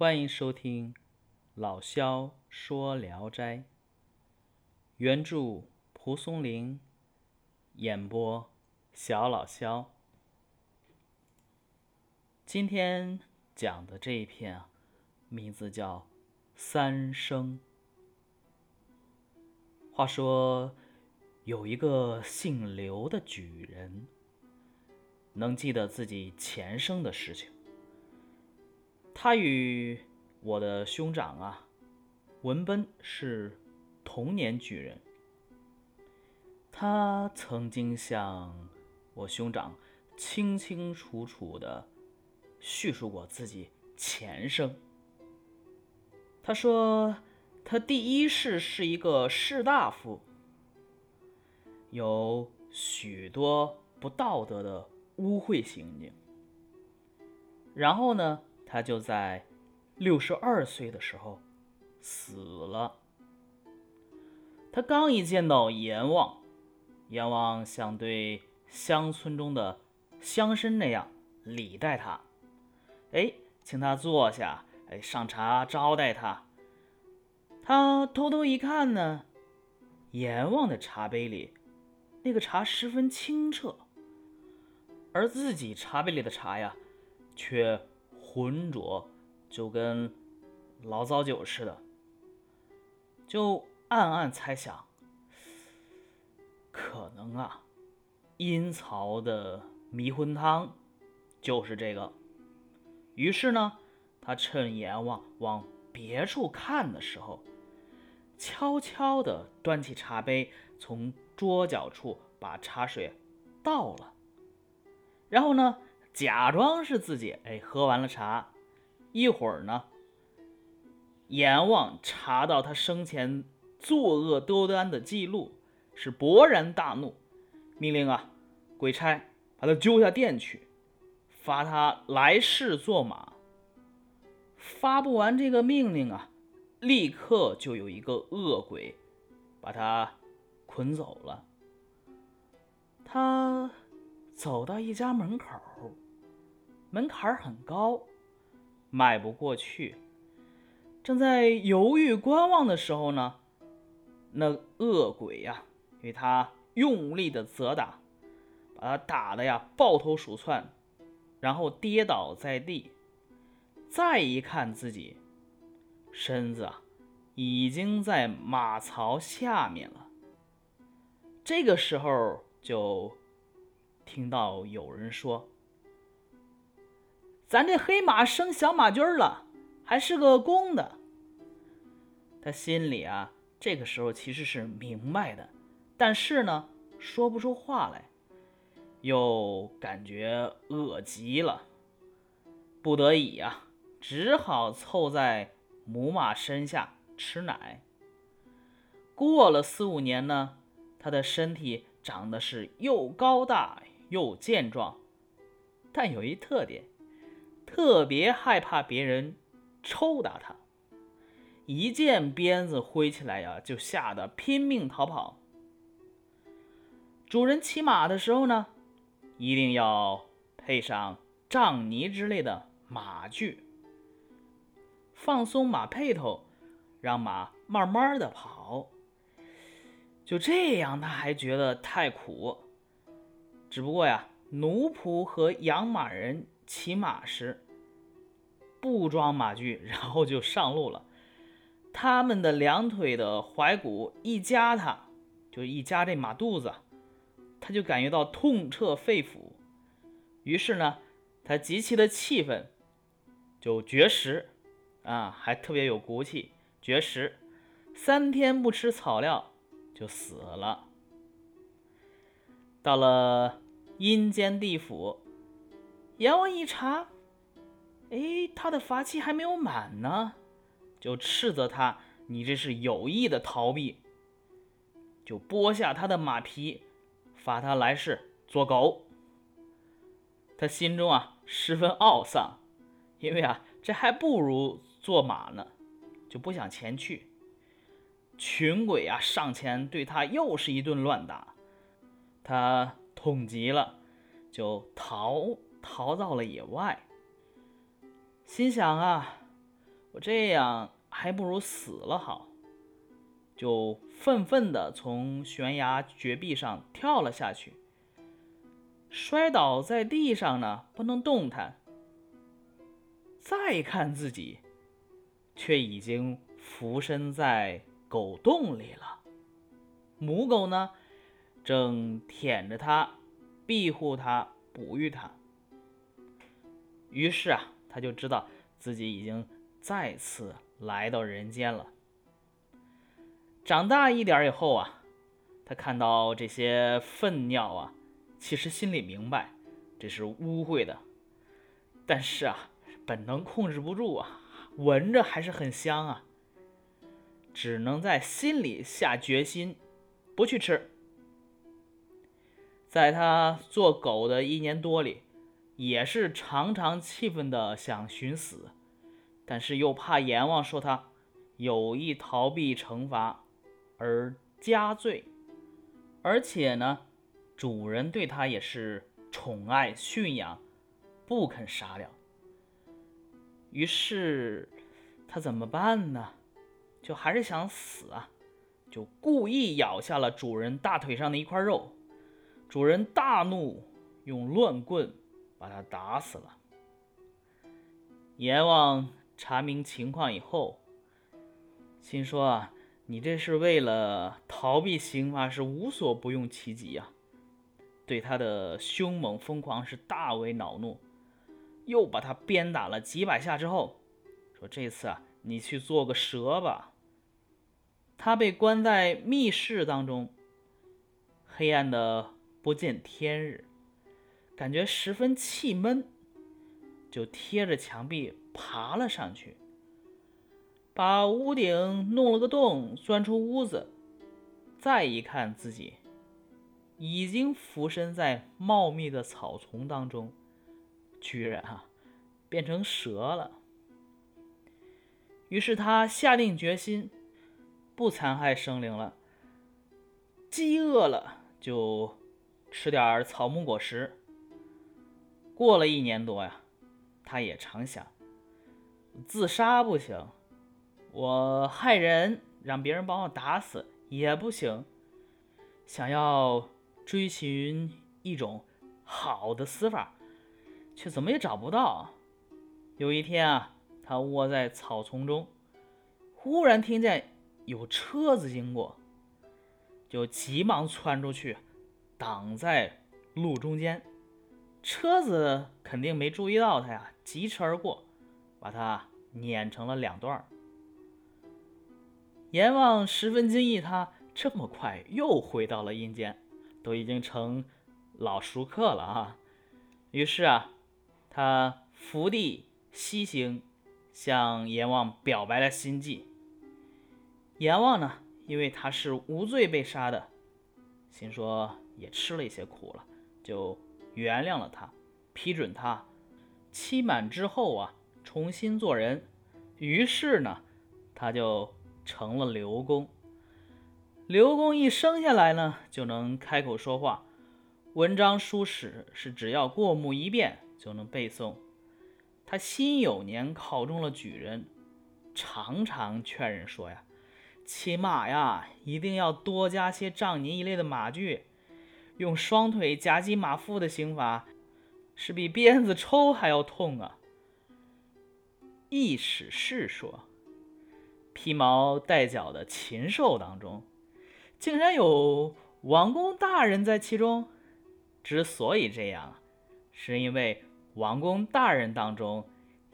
欢迎收听老萧说《聊斋》，原著蒲松龄，演播小老萧。今天讲的这一篇啊，名字叫《三生》。话说，有一个姓刘的举人，能记得自己前生的事情。他与我的兄长啊，文奔是同年举人。他曾经向我兄长清清楚楚的叙述过自己前生。他说，他第一世是一个士大夫，有许多不道德的污秽行径。然后呢？他就在六十二岁的时候死了。他刚一见到阎王，阎王像对乡村中的乡绅那样礼待他，哎，请他坐下，哎，上茶招待他。他偷偷一看呢，阎王的茶杯里那个茶十分清澈，而自己茶杯里的茶呀，却。浑浊，就跟老糟酒似的，就暗暗猜想，可能啊，阴曹的迷魂汤就是这个。于是呢，他趁阎王往别处看的时候，悄悄地端起茶杯，从桌角处把茶水倒了，然后呢。假装是自己，哎，喝完了茶，一会儿呢，阎王查到他生前作恶多端的记录，是勃然大怒，命令啊，鬼差把他揪下殿去，罚他来世做马。发布完这个命令啊，立刻就有一个恶鬼把他捆走了。他走到一家门口。门槛很高，迈不过去。正在犹豫观望的时候呢，那恶鬼呀，给他用力的责打，把他打的呀抱头鼠窜，然后跌倒在地。再一看自己身子啊，已经在马槽下面了。这个时候就听到有人说。咱这黑马生小马驹了，还是个公的。他心里啊，这个时候其实是明白的，但是呢，说不出话来，又感觉饿极了，不得已呀，只好凑在母马身下吃奶。过了四五年呢，他的身体长得是又高大又健壮，但有一特点。特别害怕别人抽打他，一见鞭子挥起来呀，就吓得拼命逃跑。主人骑马的时候呢，一定要配上杖泥之类的马具，放松马配头，让马慢慢的跑。就这样，他还觉得太苦。只不过呀，奴仆和养马人。骑马时不装马具，然后就上路了。他们的两腿的踝骨一夹，他就一夹这马肚子，他就感觉到痛彻肺腑。于是呢，他极其的气愤，就绝食啊，还特别有骨气，绝食三天不吃草料就死了。到了阴间地府。阎王一查，哎，他的罚期还没有满呢，就斥责他：“你这是有意的逃避。”就剥下他的马皮，罚他来世做狗。他心中啊十分懊丧，因为啊这还不如做马呢，就不想前去。群鬼啊上前对他又是一顿乱打，他痛极了，就逃。逃到了野外，心想啊，我这样还不如死了好。”就愤愤地从悬崖绝壁上跳了下去，摔倒在地上呢，不能动弹。再看自己，却已经浮身在狗洞里了。母狗呢，正舔着它，庇护它，哺育它。于是啊，他就知道自己已经再次来到人间了。长大一点以后啊，他看到这些粪尿啊，其实心里明白这是污秽的，但是啊，本能控制不住啊，闻着还是很香啊，只能在心里下决心不去吃。在他做狗的一年多里，也是常常气愤的想寻死，但是又怕阎王说他有意逃避惩罚。而加罪，而且呢，主人对他也是宠爱驯养，不肯杀掉。于是他怎么办呢？就还是想死啊，就故意咬下了主人大腿上的一块肉。主人大怒，用乱棍把他打死了。阎王查明情况以后，心说啊。你这是为了逃避刑罚，是无所不用其极呀！对他的凶猛疯狂是大为恼怒，又把他鞭打了几百下之后，说：“这次啊，你去做个蛇吧。”他被关在密室当中，黑暗的不见天日，感觉十分气闷，就贴着墙壁爬了上去。把屋顶弄了个洞，钻出屋子，再一看自己已经浮身在茂密的草丛当中，居然啊变成蛇了。于是他下定决心，不残害生灵了。饥饿了就吃点草木果实。过了一年多呀，他也常想，自杀不行。我害人，让别人帮我打死也不行。想要追寻一种好的死法，却怎么也找不到。有一天啊，他窝在草丛中，忽然听见有车子经过，就急忙窜出去，挡在路中间。车子肯定没注意到他呀，疾驰而过，把他碾成了两段。阎王十分惊异，他这么快又回到了阴间，都已经成老熟客了啊。于是啊，他伏地西行，向阎王表白了心迹。阎王呢，因为他是无罪被杀的，心说也吃了一些苦了，就原谅了他，批准他期满之后啊，重新做人。于是呢，他就。成了刘公。刘公一生下来呢，就能开口说话，文章书史是只要过目一遍就能背诵。他辛酉年考中了举人，常常劝人说呀：“骑马呀，一定要多加些杖泥一类的马具，用双腿夹击马腹的刑罚，是比鞭子抽还要痛啊。”易史是说。披毛戴角的禽兽当中，竟然有王公大人在其中。之所以这样，是因为王公大人当中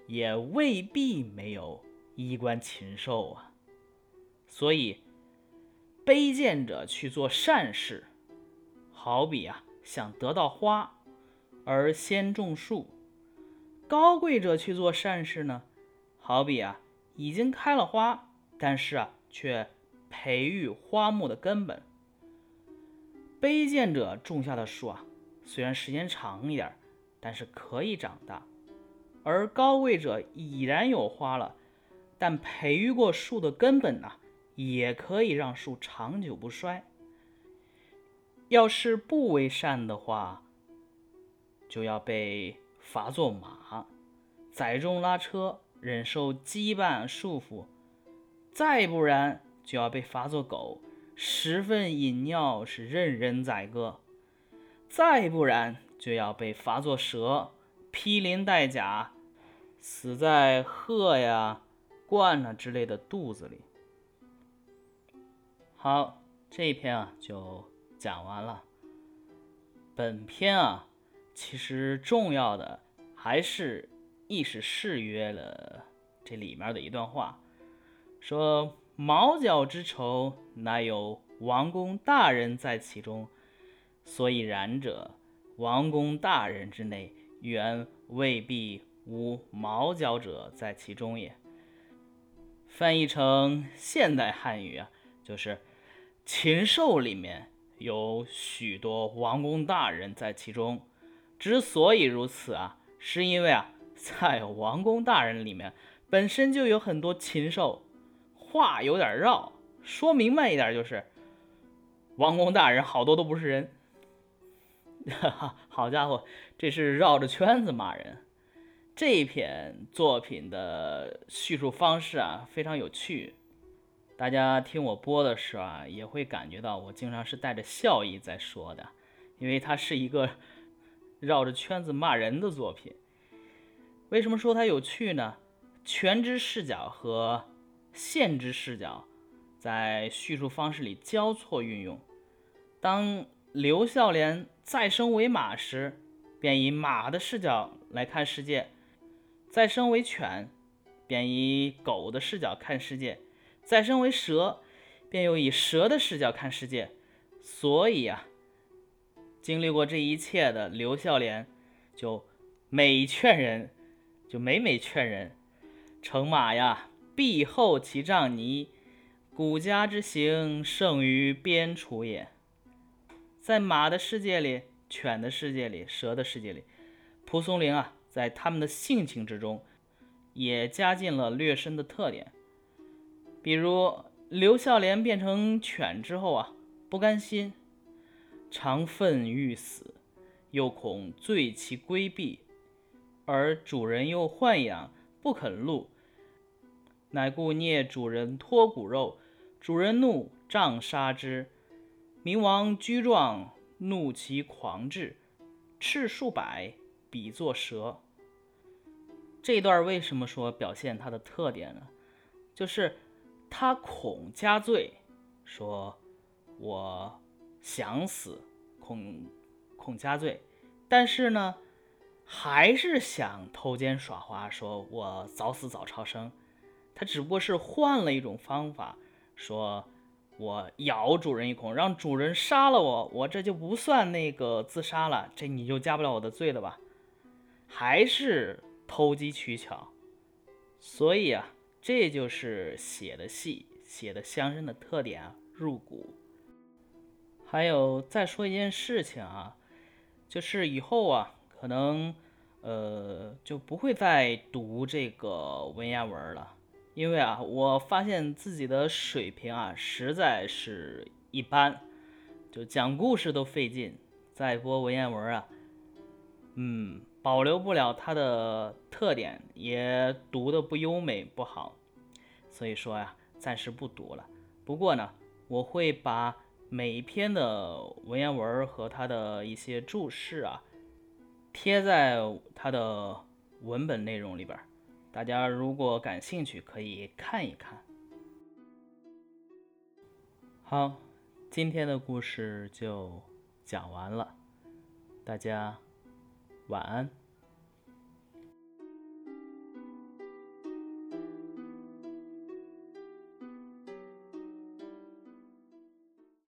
也未必没有衣冠禽兽啊。所以，卑贱者去做善事，好比啊想得到花而先种树；高贵者去做善事呢，好比啊已经开了花。但是啊，却培育花木的根本。卑贱者种下的树啊，虽然时间长一点，但是可以长大；而高贵者已然有花了，但培育过树的根本呢，也可以让树长久不衰。要是不为善的话，就要被罚作马，载重拉车，忍受羁绊束缚；再不然就要被罚作狗，十分饮尿，是任人宰割；再不然就要被罚作蛇，披鳞戴甲，死在鹤呀、鹳啊之类的肚子里。好，这一篇啊就讲完了。本篇啊，其实重要的还是意是誓约了这里面的一段话，说毛角之仇，乃有王公大人在其中，所以然者，王公大人之内，原未必无毛角者在其中也。翻译成现代汉语啊，就是。禽兽里面有许多王公大人在其中，之所以如此啊，是因为啊，在王公大人里面本身就有很多禽兽。话有点绕，说明白一点就是，王公大人好多都不是人。哈哈，好家伙，这是绕着圈子骂人。这一篇作品的叙述方式啊，非常有趣。大家听我播的时候啊，也会感觉到我经常是带着笑意在说的，因为它是一个 绕着圈子骂人的作品。为什么说它有趣呢？全知视角和现知视角在叙述方式里交错运用。当刘孝廉再生为马时，便以马的视角来看世界；再生为犬，便以狗的视角看世界。再生为蛇，便又以蛇的视角看世界。所以啊，经历过这一切的刘孝廉，就每劝人，就每每劝人，乘马呀，必后其杖泥，古家之行，胜于边楚也。在马的世界里，犬的世界里，蛇的世界里，蒲松龄啊，在他们的性情之中，也加进了略深的特点。比如刘孝廉变成犬之后啊，不甘心，常愤欲死，又恐罪其规避，而主人又豢养，不肯戮，乃故聂主人脱骨肉，主人怒，杖杀之。明王居状，怒其狂志，赤数百，比作蛇。这段为什么说表现它的特点呢？就是。他恐加罪，说：“我想死，恐恐加罪，但是呢，还是想偷奸耍滑，说我早死早超生。他只不过是换了一种方法，说我咬主人一口，让主人杀了我，我这就不算那个自杀了，这你就加不了我的罪了吧？还是偷机取巧，所以啊。”这就是写的戏、写的相声的特点啊，入骨。还有再说一件事情啊，就是以后啊，可能呃就不会再读这个文言文了，因为啊，我发现自己的水平啊实在是一般，就讲故事都费劲，再播文言文啊，嗯。保留不了它的特点，也读的不优美不好，所以说呀，暂时不读了。不过呢，我会把每一篇的文言文和它的一些注释啊，贴在它的文本内容里边，大家如果感兴趣，可以看一看。好，今天的故事就讲完了，大家。晚安。